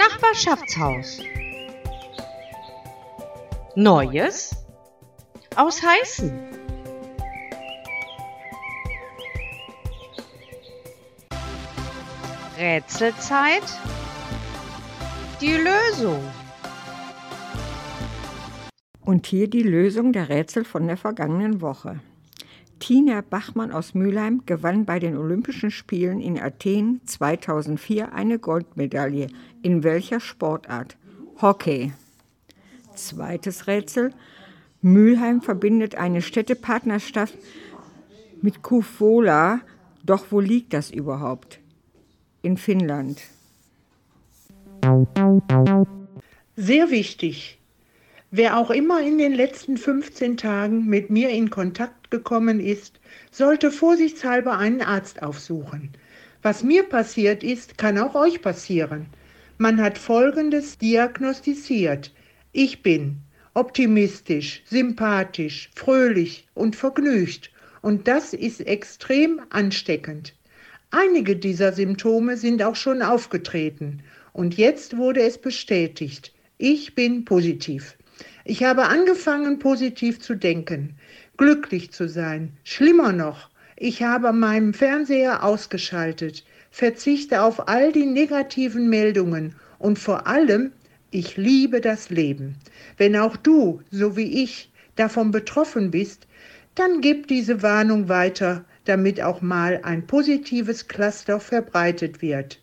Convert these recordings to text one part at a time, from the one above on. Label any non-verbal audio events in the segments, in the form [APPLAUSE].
Nachbarschaftshaus. Neues aus Heißen. Rätselzeit. Die Lösung. Und hier die Lösung der Rätsel von der vergangenen Woche. Tina Bachmann aus Mülheim gewann bei den Olympischen Spielen in Athen 2004 eine Goldmedaille. In welcher Sportart? Hockey. Zweites Rätsel. Mülheim verbindet eine Städtepartnerschaft mit Kufola. Doch wo liegt das überhaupt? In Finnland. Sehr wichtig. Wer auch immer in den letzten 15 Tagen mit mir in Kontakt gekommen ist, sollte vorsichtshalber einen Arzt aufsuchen. Was mir passiert ist, kann auch euch passieren. Man hat Folgendes diagnostiziert. Ich bin optimistisch, sympathisch, fröhlich und vergnügt. Und das ist extrem ansteckend. Einige dieser Symptome sind auch schon aufgetreten. Und jetzt wurde es bestätigt. Ich bin positiv. Ich habe angefangen, positiv zu denken, glücklich zu sein. Schlimmer noch, ich habe meinen Fernseher ausgeschaltet, verzichte auf all die negativen Meldungen und vor allem, ich liebe das Leben. Wenn auch du, so wie ich, davon betroffen bist, dann gib diese Warnung weiter, damit auch mal ein positives Cluster verbreitet wird.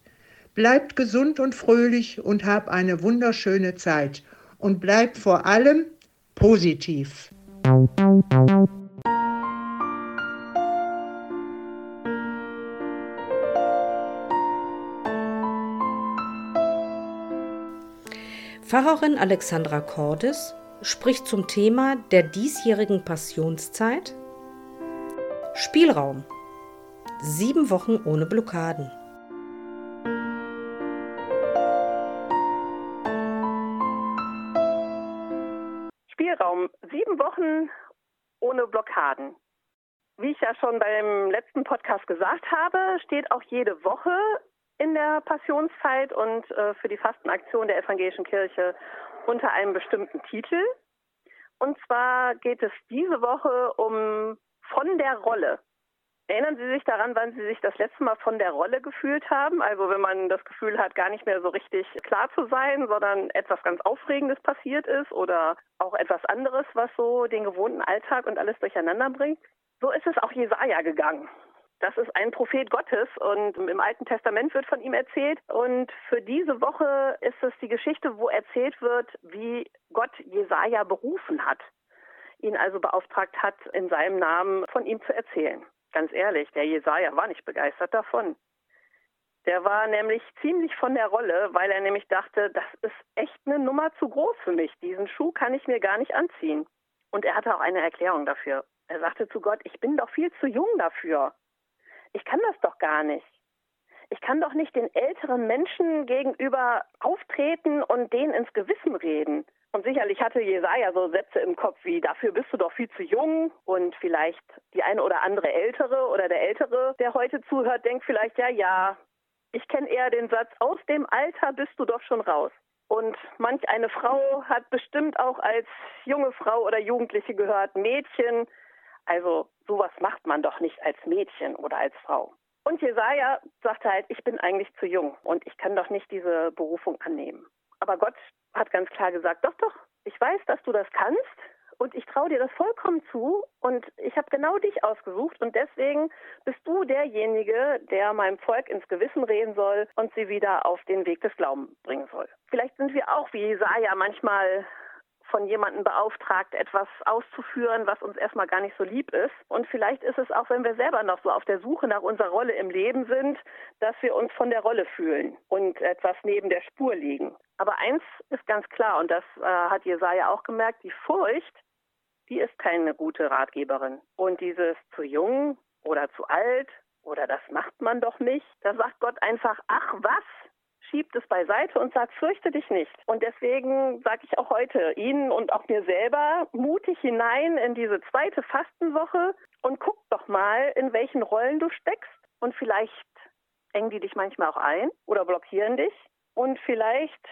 Bleibt gesund und fröhlich und hab eine wunderschöne Zeit und bleibt vor allem positiv. Pfarrerin Alexandra Cordes spricht zum Thema der diesjährigen Passionszeit Spielraum. Sieben Wochen ohne Blockaden. Blockaden. Wie ich ja schon beim letzten Podcast gesagt habe, steht auch jede Woche in der Passionszeit und äh, für die Fastenaktion der Evangelischen Kirche unter einem bestimmten Titel. Und zwar geht es diese Woche um von der Rolle. Erinnern Sie sich daran, wann Sie sich das letzte Mal von der Rolle gefühlt haben? Also wenn man das Gefühl hat, gar nicht mehr so richtig klar zu sein, sondern etwas ganz Aufregendes passiert ist oder auch etwas anderes, was so den gewohnten Alltag und alles durcheinander bringt. So ist es auch Jesaja gegangen. Das ist ein Prophet Gottes und im Alten Testament wird von ihm erzählt. Und für diese Woche ist es die Geschichte, wo erzählt wird, wie Gott Jesaja berufen hat, ihn also beauftragt hat, in seinem Namen von ihm zu erzählen. Ganz ehrlich, der Jesaja war nicht begeistert davon. Der war nämlich ziemlich von der Rolle, weil er nämlich dachte, das ist echt eine Nummer zu groß für mich. Diesen Schuh kann ich mir gar nicht anziehen. Und er hatte auch eine Erklärung dafür. Er sagte zu Gott, ich bin doch viel zu jung dafür. Ich kann das doch gar nicht. Ich kann doch nicht den älteren Menschen gegenüber auftreten und denen ins Gewissen reden. Und sicherlich hatte Jesaja so Sätze im Kopf wie, dafür bist du doch viel zu jung. Und vielleicht die eine oder andere Ältere oder der Ältere, der heute zuhört, denkt vielleicht, ja, ja, ich kenne eher den Satz, aus dem Alter bist du doch schon raus. Und manch eine Frau hat bestimmt auch als junge Frau oder Jugendliche gehört, Mädchen, also sowas macht man doch nicht als Mädchen oder als Frau. Und Jesaja sagte halt, ich bin eigentlich zu jung und ich kann doch nicht diese Berufung annehmen. Aber Gott hat ganz klar gesagt, doch, doch, ich weiß, dass du das kannst und ich traue dir das vollkommen zu und ich habe genau dich ausgesucht und deswegen bist du derjenige, der meinem Volk ins Gewissen reden soll und sie wieder auf den Weg des Glaubens bringen soll. Vielleicht sind wir auch wie Jesaja manchmal von jemandem beauftragt, etwas auszuführen, was uns erstmal gar nicht so lieb ist. Und vielleicht ist es auch, wenn wir selber noch so auf der Suche nach unserer Rolle im Leben sind, dass wir uns von der Rolle fühlen und etwas neben der Spur liegen. Aber eins ist ganz klar, und das äh, hat Jesaja auch gemerkt, die Furcht, die ist keine gute Ratgeberin. Und dieses zu jung oder zu alt oder das macht man doch nicht, da sagt Gott einfach, ach was, schiebt es beiseite und sagt, fürchte dich nicht. Und deswegen sage ich auch heute Ihnen und auch mir selber mutig hinein in diese zweite Fastenwoche und guck doch mal, in welchen Rollen du steckst. Und vielleicht engen die dich manchmal auch ein oder blockieren dich. Und vielleicht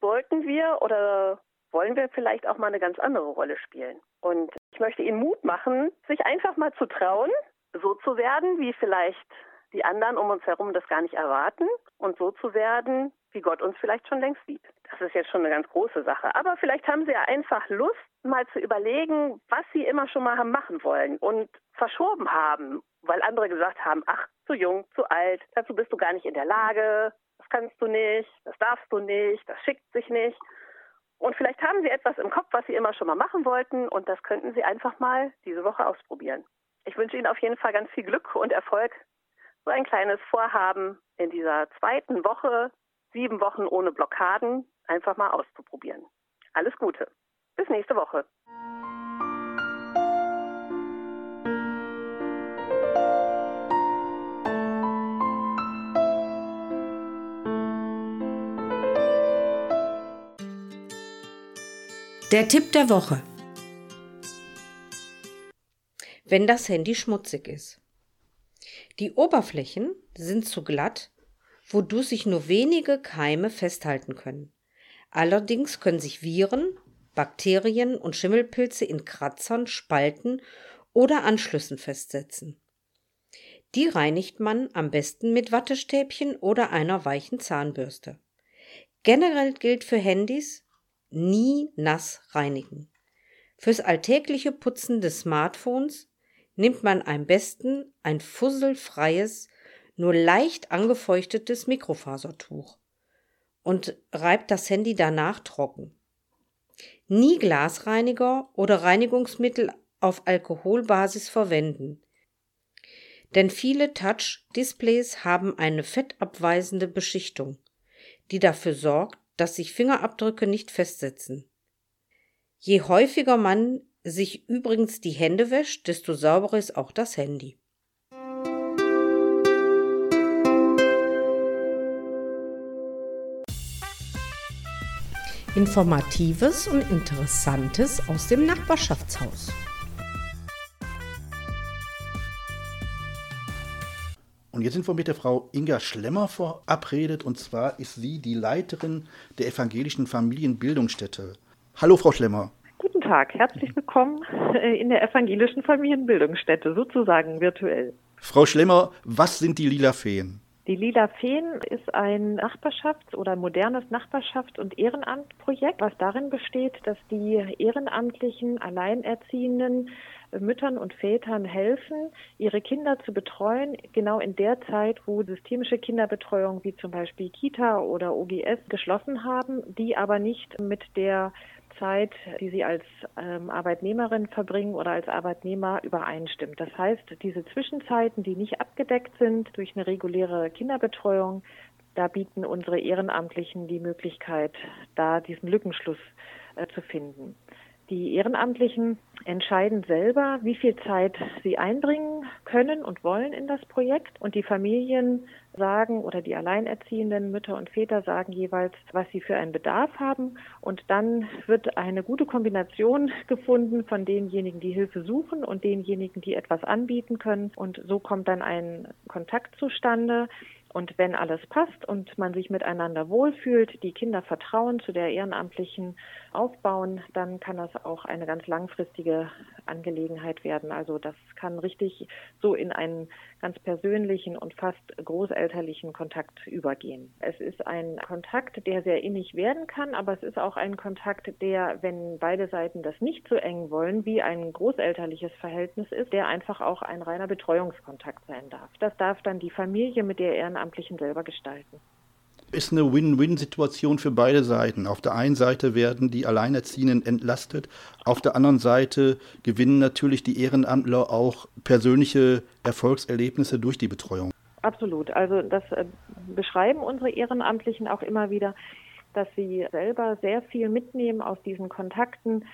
sollten wir oder wollen wir vielleicht auch mal eine ganz andere Rolle spielen. Und ich möchte Ihnen Mut machen, sich einfach mal zu trauen, so zu werden, wie vielleicht die anderen um uns herum das gar nicht erwarten und so zu werden, wie Gott uns vielleicht schon längst sieht. Das ist jetzt schon eine ganz große Sache. Aber vielleicht haben Sie ja einfach Lust, mal zu überlegen, was Sie immer schon mal haben machen wollen und verschoben haben, weil andere gesagt haben, ach, zu jung, zu alt, dazu bist du gar nicht in der Lage, das kannst du nicht, das darfst du nicht, das schickt sich nicht. Und vielleicht haben Sie etwas im Kopf, was Sie immer schon mal machen wollten und das könnten Sie einfach mal diese Woche ausprobieren. Ich wünsche Ihnen auf jeden Fall ganz viel Glück und Erfolg. So ein kleines Vorhaben in dieser zweiten Woche, sieben Wochen ohne Blockaden, einfach mal auszuprobieren. Alles Gute. Bis nächste Woche. Der Tipp der Woche. Wenn das Handy schmutzig ist. Die Oberflächen sind zu glatt, wodurch sich nur wenige Keime festhalten können. Allerdings können sich Viren, Bakterien und Schimmelpilze in Kratzern, Spalten oder Anschlüssen festsetzen. Die reinigt man am besten mit Wattestäbchen oder einer weichen Zahnbürste. Generell gilt für Handys, nie nass reinigen. Fürs alltägliche Putzen des Smartphones nimmt man am besten ein fusselfreies, nur leicht angefeuchtetes Mikrofasertuch und reibt das Handy danach trocken. Nie Glasreiniger oder Reinigungsmittel auf Alkoholbasis verwenden. Denn viele Touch-Displays haben eine fettabweisende Beschichtung, die dafür sorgt, dass sich Fingerabdrücke nicht festsetzen. Je häufiger man sich übrigens die Hände wäscht, desto sauberer ist auch das Handy. Informatives und Interessantes aus dem Nachbarschaftshaus. Und jetzt sind wir mit der Frau Inga Schlemmer verabredet und zwar ist sie die Leiterin der evangelischen Familienbildungsstätte. Hallo Frau Schlemmer. Guten Tag, herzlich willkommen äh, in der evangelischen Familienbildungsstätte, sozusagen virtuell. Frau Schlemmer, was sind die Lila Feen? Die Lila Feen ist ein Nachbarschafts- oder modernes Nachbarschafts- und Ehrenamtprojekt, was darin besteht, dass die ehrenamtlichen Alleinerziehenden Müttern und Vätern helfen, ihre Kinder zu betreuen, genau in der Zeit, wo systemische Kinderbetreuung wie zum Beispiel Kita oder OGS geschlossen haben, die aber nicht mit der Zeit, die sie als ähm, Arbeitnehmerin verbringen oder als Arbeitnehmer übereinstimmt. Das heißt, diese Zwischenzeiten, die nicht abgedeckt sind durch eine reguläre Kinderbetreuung, da bieten unsere Ehrenamtlichen die Möglichkeit, da diesen Lückenschluss äh, zu finden. Die Ehrenamtlichen entscheiden selber, wie viel Zeit sie einbringen können und wollen in das Projekt. Und die Familien sagen oder die alleinerziehenden Mütter und Väter sagen jeweils, was sie für einen Bedarf haben. Und dann wird eine gute Kombination [LAUGHS] gefunden von denjenigen, die Hilfe suchen und denjenigen, die etwas anbieten können. Und so kommt dann ein Kontakt zustande. Und wenn alles passt und man sich miteinander wohlfühlt, die Kinder Vertrauen zu der Ehrenamtlichen aufbauen, dann kann das auch eine ganz langfristige Angelegenheit werden. Also das kann richtig so in einen ganz persönlichen und fast großelterlichen Kontakt übergehen. Es ist ein Kontakt, der sehr innig werden kann, aber es ist auch ein Kontakt, der, wenn beide Seiten das nicht so eng wollen, wie ein großelterliches Verhältnis ist, der einfach auch ein reiner Betreuungskontakt sein darf. Das darf dann die Familie mit der Ehrenamtlichen selber gestalten. Ist eine Win-Win-Situation für beide Seiten. Auf der einen Seite werden die Alleinerziehenden entlastet, auf der anderen Seite gewinnen natürlich die Ehrenamtler auch persönliche Erfolgserlebnisse durch die Betreuung. Absolut. Also das äh, beschreiben unsere Ehrenamtlichen auch immer wieder, dass sie selber sehr viel mitnehmen aus diesen Kontakten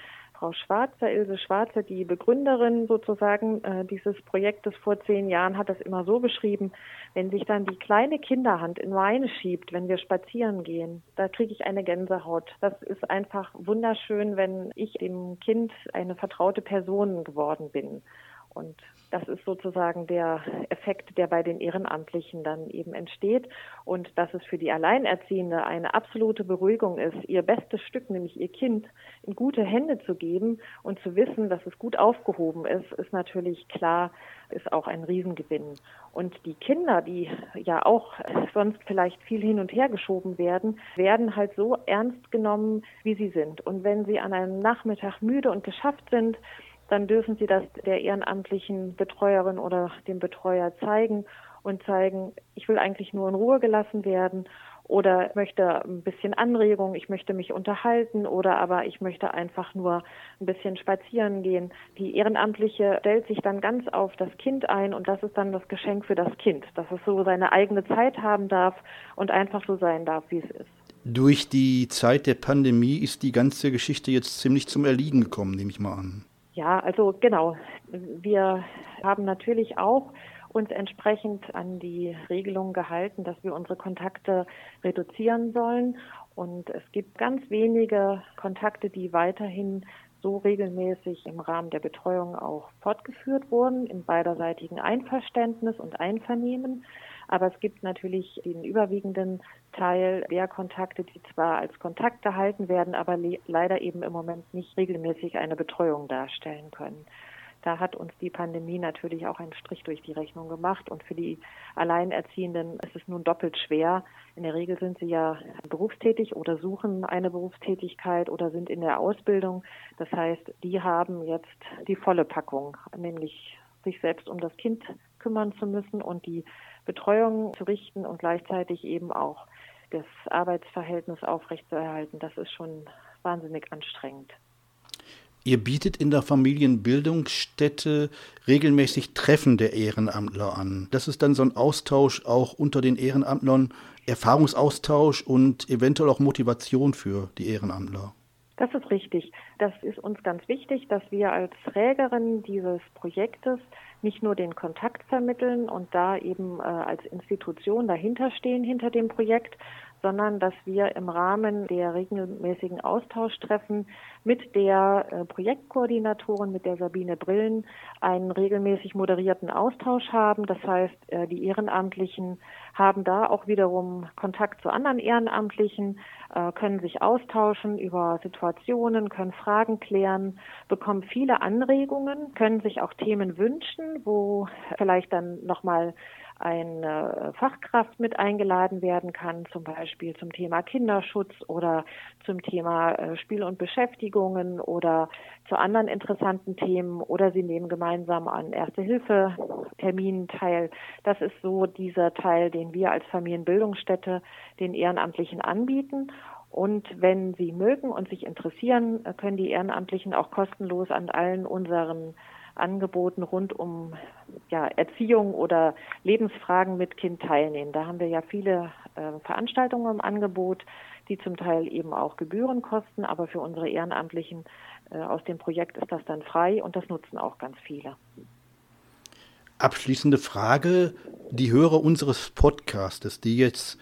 Frau Schwarzer, Ilse Schwarzer, die Begründerin sozusagen äh, dieses Projektes vor zehn Jahren, hat das immer so beschrieben, wenn sich dann die kleine Kinderhand in meine schiebt, wenn wir spazieren gehen, da kriege ich eine Gänsehaut. Das ist einfach wunderschön, wenn ich dem Kind eine vertraute Person geworden bin. Und das ist sozusagen der Effekt, der bei den Ehrenamtlichen dann eben entsteht. Und dass es für die Alleinerziehende eine absolute Beruhigung ist, ihr bestes Stück, nämlich ihr Kind, in gute Hände zu geben und zu wissen, dass es gut aufgehoben ist, ist natürlich klar, ist auch ein Riesengewinn. Und die Kinder, die ja auch sonst vielleicht viel hin und her geschoben werden, werden halt so ernst genommen, wie sie sind. Und wenn sie an einem Nachmittag müde und geschafft sind, dann dürfen sie das der ehrenamtlichen Betreuerin oder dem Betreuer zeigen und zeigen, ich will eigentlich nur in Ruhe gelassen werden oder möchte ein bisschen Anregung, ich möchte mich unterhalten oder aber ich möchte einfach nur ein bisschen spazieren gehen. Die Ehrenamtliche stellt sich dann ganz auf das Kind ein und das ist dann das Geschenk für das Kind, dass es so seine eigene Zeit haben darf und einfach so sein darf, wie es ist. Durch die Zeit der Pandemie ist die ganze Geschichte jetzt ziemlich zum Erliegen gekommen, nehme ich mal an. Ja, also genau. Wir haben natürlich auch uns entsprechend an die Regelung gehalten, dass wir unsere Kontakte reduzieren sollen. Und es gibt ganz wenige Kontakte, die weiterhin so regelmäßig im Rahmen der Betreuung auch fortgeführt wurden, im beiderseitigen Einverständnis und Einvernehmen. Aber es gibt natürlich den überwiegenden Teil der Kontakte, die zwar als Kontakt gehalten werden, aber le leider eben im Moment nicht regelmäßig eine Betreuung darstellen können. Da hat uns die Pandemie natürlich auch einen Strich durch die Rechnung gemacht. Und für die Alleinerziehenden ist es nun doppelt schwer. In der Regel sind sie ja berufstätig oder suchen eine Berufstätigkeit oder sind in der Ausbildung. Das heißt, die haben jetzt die volle Packung, nämlich sich selbst um das Kind kümmern zu müssen und die Betreuung zu richten und gleichzeitig eben auch das Arbeitsverhältnis aufrechtzuerhalten. Das ist schon wahnsinnig anstrengend. Ihr bietet in der Familienbildungsstätte regelmäßig Treffen der Ehrenamtler an. Das ist dann so ein Austausch auch unter den Ehrenamtlern, Erfahrungsaustausch und eventuell auch Motivation für die Ehrenamtler. Das ist richtig. Das ist uns ganz wichtig, dass wir als Trägerin dieses Projektes nicht nur den Kontakt vermitteln und da eben äh, als Institution dahinter stehen hinter dem Projekt, sondern dass wir im Rahmen der regelmäßigen Austauschtreffen mit der äh, Projektkoordinatorin, mit der Sabine Brillen, einen regelmäßig moderierten Austausch haben. Das heißt, äh, die Ehrenamtlichen haben da auch wiederum Kontakt zu anderen Ehrenamtlichen, äh, können sich austauschen über Situationen, können Fragen klären, bekommen viele Anregungen, können sich auch Themen wünschen, wo vielleicht dann nochmal eine Fachkraft mit eingeladen werden kann, zum Beispiel zum Thema Kinderschutz oder zum Thema äh, Spiel und Beschäftigungen oder zu anderen interessanten Themen oder sie nehmen gemeinsam an Erste-Hilfe-Terminen teil. Das ist so dieser Teil, den wir als Familienbildungsstätte den Ehrenamtlichen anbieten. Und wenn Sie mögen und sich interessieren, können die Ehrenamtlichen auch kostenlos an allen unseren Angeboten rund um ja, Erziehung oder Lebensfragen mit Kind teilnehmen. Da haben wir ja viele äh, Veranstaltungen im Angebot, die zum Teil eben auch Gebühren kosten, aber für unsere Ehrenamtlichen äh, aus dem Projekt ist das dann frei und das nutzen auch ganz viele. Abschließende Frage. Die Hörer unseres Podcastes, die jetzt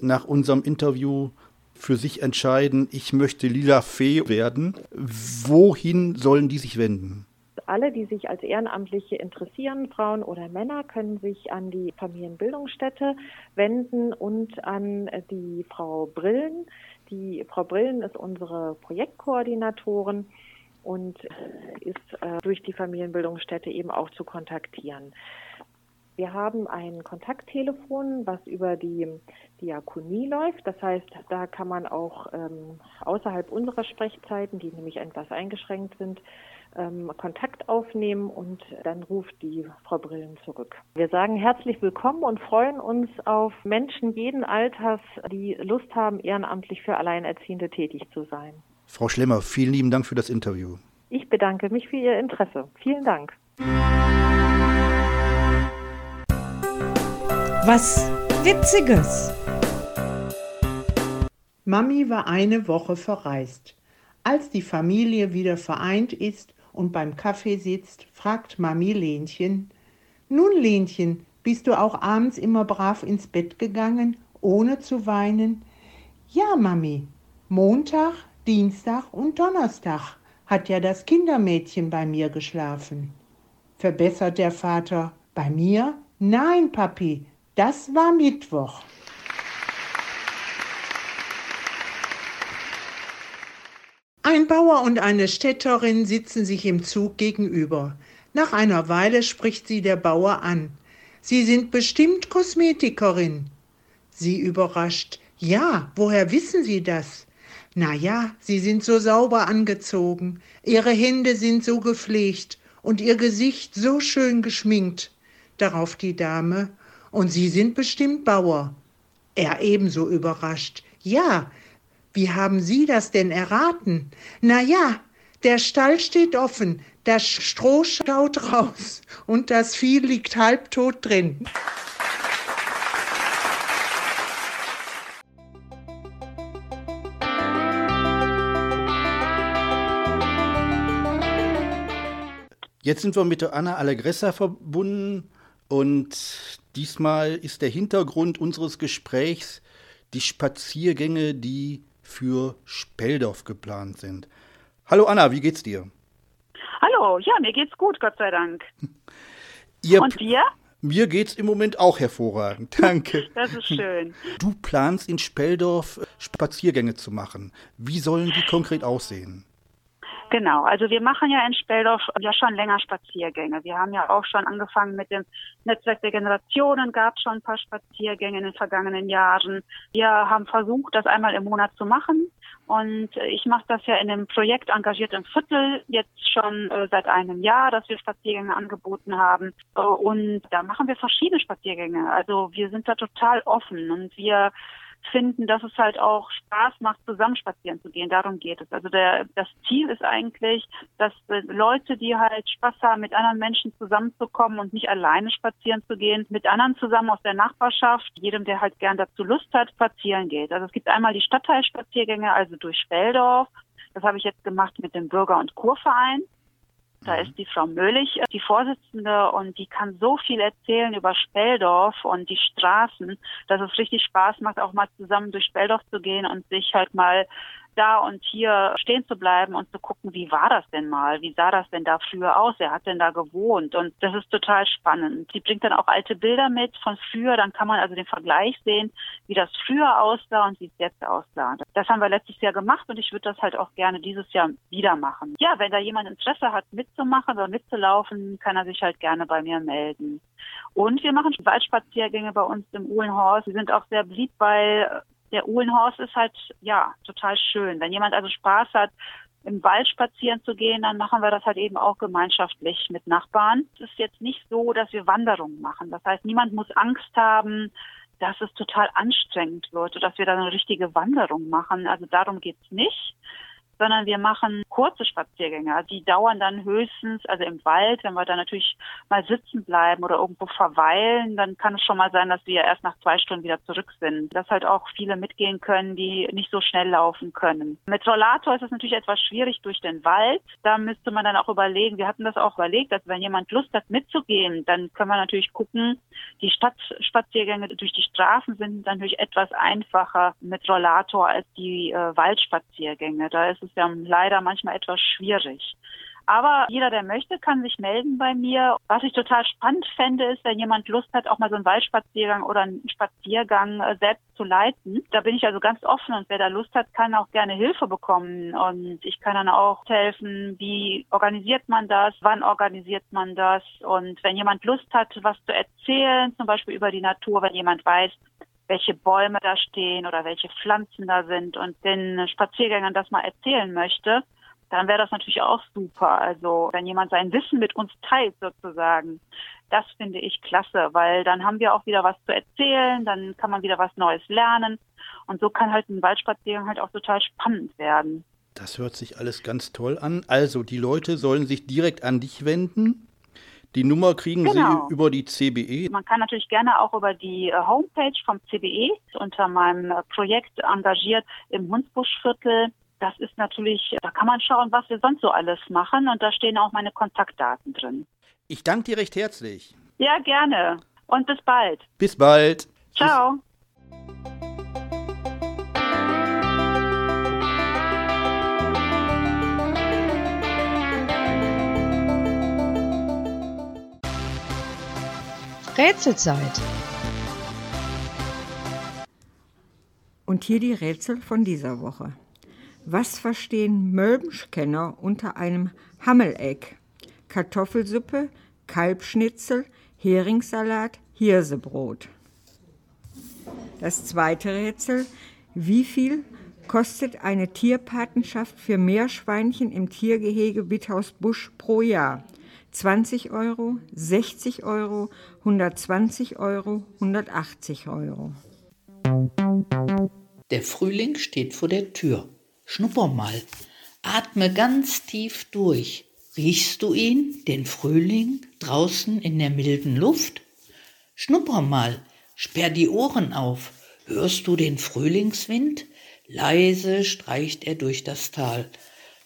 nach unserem Interview für sich entscheiden, ich möchte lila Fee werden, wohin sollen die sich wenden? Alle, die sich als Ehrenamtliche interessieren, Frauen oder Männer, können sich an die Familienbildungsstätte wenden und an die Frau Brillen. Die Frau Brillen ist unsere Projektkoordinatorin und ist äh, durch die Familienbildungsstätte eben auch zu kontaktieren. Wir haben ein Kontakttelefon, was über die Diakonie läuft. Das heißt, da kann man auch ähm, außerhalb unserer Sprechzeiten, die nämlich etwas eingeschränkt sind, ähm, Kontakt aufnehmen und dann ruft die Frau Brillen zurück. Wir sagen herzlich willkommen und freuen uns auf Menschen jeden Alters, die Lust haben, ehrenamtlich für Alleinerziehende tätig zu sein. Frau Schlemmer, vielen lieben Dank für das Interview. Ich bedanke mich für Ihr Interesse. Vielen Dank. Was Witziges. Mami war eine Woche verreist. Als die Familie wieder vereint ist und beim Kaffee sitzt, fragt Mami Lenchen, Nun Lenchen, bist du auch abends immer brav ins Bett gegangen, ohne zu weinen? Ja, Mami, Montag, Dienstag und Donnerstag hat ja das Kindermädchen bei mir geschlafen. verbessert der Vater. Bei mir? Nein, Papi, das war Mittwoch. Ein Bauer und eine Städterin sitzen sich im Zug gegenüber. Nach einer Weile spricht sie der Bauer an. Sie sind bestimmt Kosmetikerin. Sie überrascht. Ja, woher wissen Sie das? Na ja, Sie sind so sauber angezogen, Ihre Hände sind so gepflegt und Ihr Gesicht so schön geschminkt. Darauf die Dame. Und Sie sind bestimmt Bauer. Er ebenso überrascht. Ja, wie haben Sie das denn erraten? Na ja, der Stall steht offen, das Stroh schaut raus und das Vieh liegt halbtot drin. Jetzt sind wir mit Anna Allegressa verbunden und diesmal ist der Hintergrund unseres Gesprächs die Spaziergänge, die für Speldorf geplant sind. Hallo Anna, wie geht's dir? Hallo, ja, mir geht's gut, Gott sei Dank. [LAUGHS] Ihr Und dir? Mir geht's im Moment auch hervorragend. [LAUGHS] Danke. Das ist schön. Du planst in Speldorf Spaziergänge zu machen. Wie sollen die konkret aussehen? Genau, also wir machen ja in Speldorf ja schon länger Spaziergänge. Wir haben ja auch schon angefangen mit dem Netzwerk der Generationen, gab schon ein paar Spaziergänge in den vergangenen Jahren. Wir haben versucht, das einmal im Monat zu machen. Und ich mache das ja in dem Projekt Engagiert im Viertel jetzt schon äh, seit einem Jahr, dass wir Spaziergänge angeboten haben. Äh, und da machen wir verschiedene Spaziergänge. Also wir sind da total offen und wir finden, dass es halt auch Spaß macht, zusammen spazieren zu gehen. Darum geht es. Also der, das Ziel ist eigentlich, dass äh, Leute, die halt Spaß haben, mit anderen Menschen zusammenzukommen und nicht alleine spazieren zu gehen, mit anderen zusammen aus der Nachbarschaft, jedem, der halt gern dazu Lust hat, spazieren geht. Also es gibt einmal die Stadtteilspaziergänge, also durch Speldorf. Das habe ich jetzt gemacht mit dem Bürger- und Kurverein. Da ist die Frau Möhlich, die Vorsitzende, und die kann so viel erzählen über Speldorf und die Straßen, dass es richtig Spaß macht, auch mal zusammen durch Speldorf zu gehen und sich halt mal da und hier stehen zu bleiben und zu gucken, wie war das denn mal? Wie sah das denn da früher aus? Wer hat denn da gewohnt? Und das ist total spannend. Sie bringt dann auch alte Bilder mit von früher. Dann kann man also den Vergleich sehen, wie das früher aussah und wie es jetzt aussah. Das haben wir letztes Jahr gemacht und ich würde das halt auch gerne dieses Jahr wieder machen. Ja, wenn da jemand Interesse hat, mitzumachen oder mitzulaufen, kann er sich halt gerne bei mir melden. Und wir machen Waldspaziergänge bei uns im Uhlenhorst. Sie sind auch sehr beliebt, weil der Uhlenhorst ist halt, ja, total schön. Wenn jemand also Spaß hat, im Wald spazieren zu gehen, dann machen wir das halt eben auch gemeinschaftlich mit Nachbarn. Es ist jetzt nicht so, dass wir Wanderungen machen. Das heißt, niemand muss Angst haben, dass es total anstrengend wird oder dass wir da eine richtige Wanderung machen. Also darum geht's nicht sondern wir machen kurze Spaziergänge. Also die dauern dann höchstens, also im Wald, wenn wir da natürlich mal sitzen bleiben oder irgendwo verweilen, dann kann es schon mal sein, dass wir erst nach zwei Stunden wieder zurück sind. Dass halt auch viele mitgehen können, die nicht so schnell laufen können. Mit Rollator ist es natürlich etwas schwierig durch den Wald. Da müsste man dann auch überlegen, wir hatten das auch überlegt, dass wenn jemand Lust hat mitzugehen, dann können wir natürlich gucken, die Stadtspaziergänge durch die Straßen sind natürlich etwas einfacher mit Rollator als die äh, Waldspaziergänge. Da ist es ja leider manchmal etwas schwierig. Aber jeder, der möchte, kann sich melden bei mir. Was ich total spannend fände, ist, wenn jemand Lust hat, auch mal so einen Waldspaziergang oder einen Spaziergang äh, selbst zu leiten. Da bin ich also ganz offen und wer da Lust hat, kann auch gerne Hilfe bekommen. Und ich kann dann auch helfen, wie organisiert man das, wann organisiert man das. Und wenn jemand Lust hat, was zu erzählen, zum Beispiel über die Natur, wenn jemand weiß, welche Bäume da stehen oder welche Pflanzen da sind und den Spaziergängern das mal erzählen möchte, dann wäre das natürlich auch super. Also wenn jemand sein Wissen mit uns teilt sozusagen, das finde ich klasse, weil dann haben wir auch wieder was zu erzählen, dann kann man wieder was Neues lernen und so kann halt ein Waldspaziergang halt auch total spannend werden. Das hört sich alles ganz toll an. Also die Leute sollen sich direkt an dich wenden. Die Nummer kriegen Genau. Sie über die CBE. Man kann natürlich gerne auch über die äh, Homepage vom CBE unter meinem äh, Projekt engagiert im Hunsbuschviertel. Das ist natürlich, da kann man schauen, was wir sonst so alles machen und da stehen auch meine Kontaktdaten drin. Ich danke dir recht herzlich. Ja, gerne und bis bald. Bis bald. Ciao. Rätselzeit. Und hier die Rätsel von dieser Woche. Was verstehen Mölbenschkenner unter einem Hammeleck? Kartoffelsuppe, Kalbschnitzel, Heringssalat, Hirsebrot. Das zweite Rätsel. Wie viel kostet eine Tierpatenschaft für Meerschweinchen im Tiergehege Witthaus-Busch pro Jahr? 20 Euro, 60 Euro, 120 Euro, 180 Euro. Der Frühling steht vor der Tür. Schnupper mal. Atme ganz tief durch. Riechst du ihn, den Frühling, draußen in der milden Luft? Schnupper mal, sperr die Ohren auf. Hörst du den Frühlingswind? Leise streicht er durch das Tal.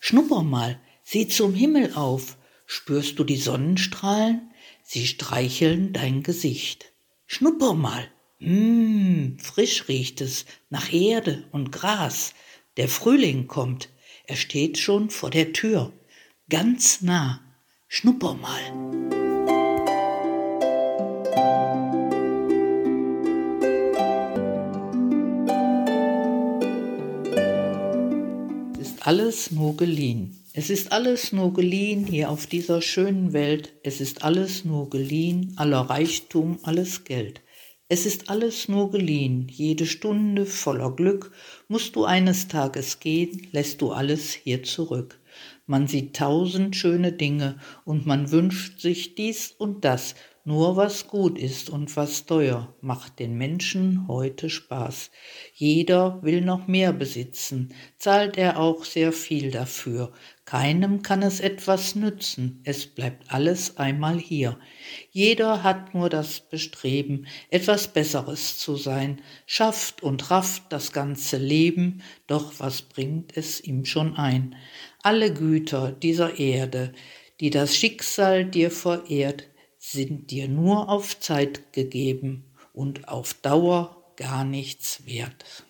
Schnupper mal, sieh zum Himmel auf. Spürst du die Sonnenstrahlen? Sie streicheln dein Gesicht. Schnupper mal. Mmm, frisch riecht es nach Erde und Gras. Der Frühling kommt. Er steht schon vor der Tür ganz nah. Schnupper mal. Alles geliehen. Es ist alles nur geliehen hier auf dieser schönen Welt. Es ist alles nur geliehen, aller Reichtum, alles Geld. Es ist alles nur geliehen, jede Stunde voller Glück. Musst du eines Tages gehen, lässt du alles hier zurück. Man sieht tausend schöne Dinge und man wünscht sich dies und das, nur was gut ist und was teuer macht den Menschen heute Spaß. Jeder will noch mehr besitzen, zahlt er auch sehr viel dafür. Keinem kann es etwas nützen, es bleibt alles einmal hier. Jeder hat nur das Bestreben, etwas Besseres zu sein, schafft und rafft das ganze Leben, doch was bringt es ihm schon ein? Alle Güter dieser Erde, die das Schicksal dir verehrt, sind dir nur auf Zeit gegeben und auf Dauer gar nichts wert.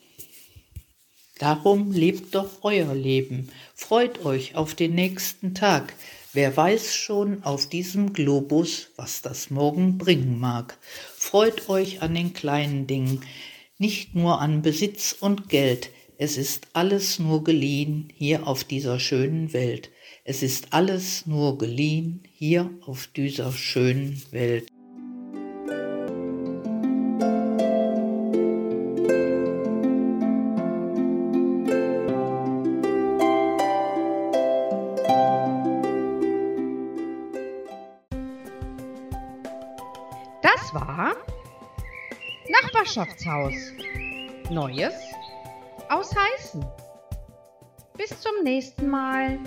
Darum lebt doch euer Leben, freut euch auf den nächsten Tag. Wer weiß schon auf diesem Globus, was das morgen bringen mag. Freut euch an den kleinen Dingen, nicht nur an Besitz und Geld. Es ist alles nur geliehen hier auf dieser schönen Welt. Es ist alles nur geliehen hier auf dieser schönen Welt. Nachbarschaftshaus. Neues aus Heißen. Bis zum nächsten Mal.